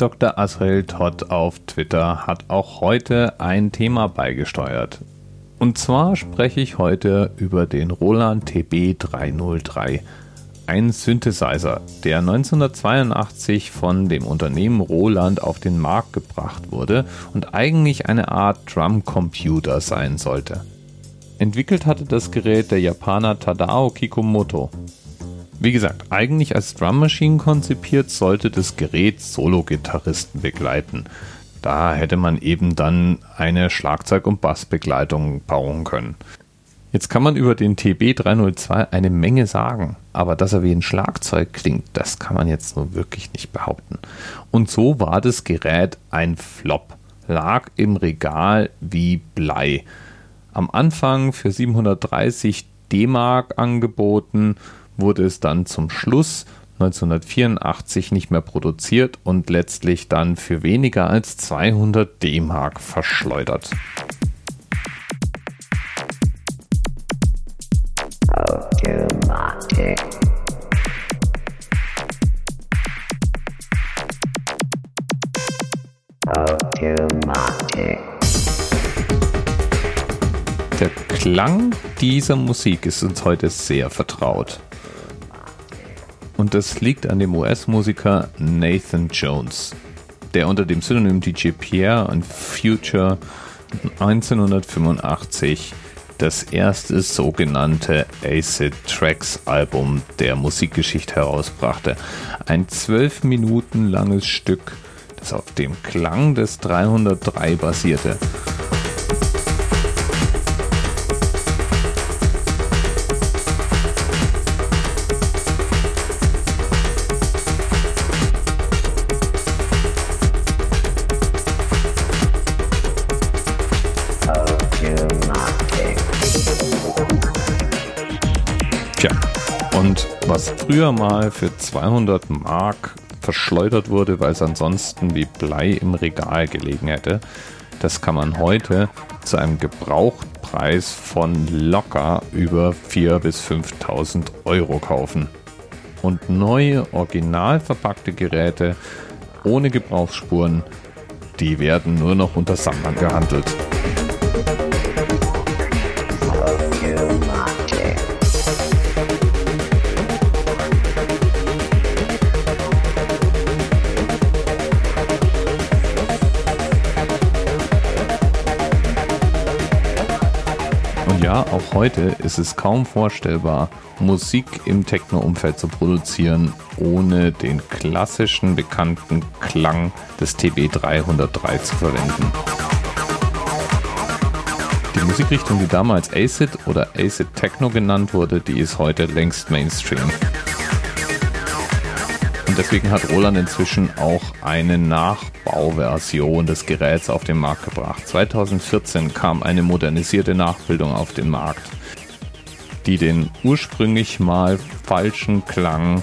Dr. Asrael Todd auf Twitter hat auch heute ein Thema beigesteuert. Und zwar spreche ich heute über den Roland TB303, ein Synthesizer, der 1982 von dem Unternehmen Roland auf den Markt gebracht wurde und eigentlich eine Art Drumcomputer sein sollte. Entwickelt hatte das Gerät der Japaner Tadao Kikumoto. Wie gesagt, eigentlich als Drum Machine konzipiert, sollte das Gerät Solo-Gitarristen begleiten. Da hätte man eben dann eine Schlagzeug- und Bassbegleitung bauen können. Jetzt kann man über den TB302 eine Menge sagen, aber dass er wie ein Schlagzeug klingt, das kann man jetzt nur wirklich nicht behaupten. Und so war das Gerät ein Flop, lag im Regal wie Blei. Am Anfang für 730 D-Mark angeboten, wurde es dann zum Schluss 1984 nicht mehr produziert und letztlich dann für weniger als 200 D-Mark verschleudert. Automatic. Klang dieser Musik ist uns heute sehr vertraut. Und das liegt an dem US-Musiker Nathan Jones, der unter dem Synonym DJ Pierre und Future 1985 das erste sogenannte Acid Tracks Album der Musikgeschichte herausbrachte. Ein zwölf Minuten langes Stück, das auf dem Klang des 303 basierte. Was früher mal für 200 Mark verschleudert wurde, weil es ansonsten wie Blei im Regal gelegen hätte, das kann man heute zu einem Gebrauchtpreis von locker über 4.000 bis 5.000 Euro kaufen. Und neue, original verpackte Geräte ohne Gebrauchsspuren, die werden nur noch unter Sammlern gehandelt. Ja, auch heute ist es kaum vorstellbar, Musik im Techno-Umfeld zu produzieren, ohne den klassischen bekannten Klang des TB303 zu verwenden. Die Musikrichtung, die damals Acid oder Acid Techno genannt wurde, die ist heute längst Mainstream. Und deswegen hat Roland inzwischen auch eine Nachbauversion des Geräts auf den Markt gebracht. 2014 kam eine modernisierte Nachbildung auf den Markt, die den ursprünglich mal falschen Klang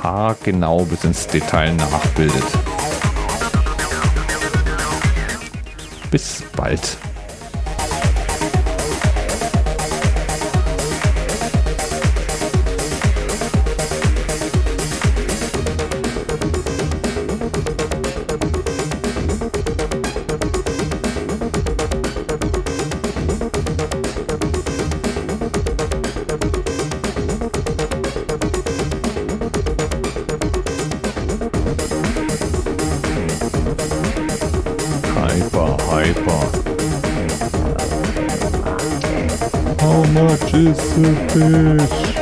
haargenau bis ins Detail nachbildet. Bis bald. How much is the fish?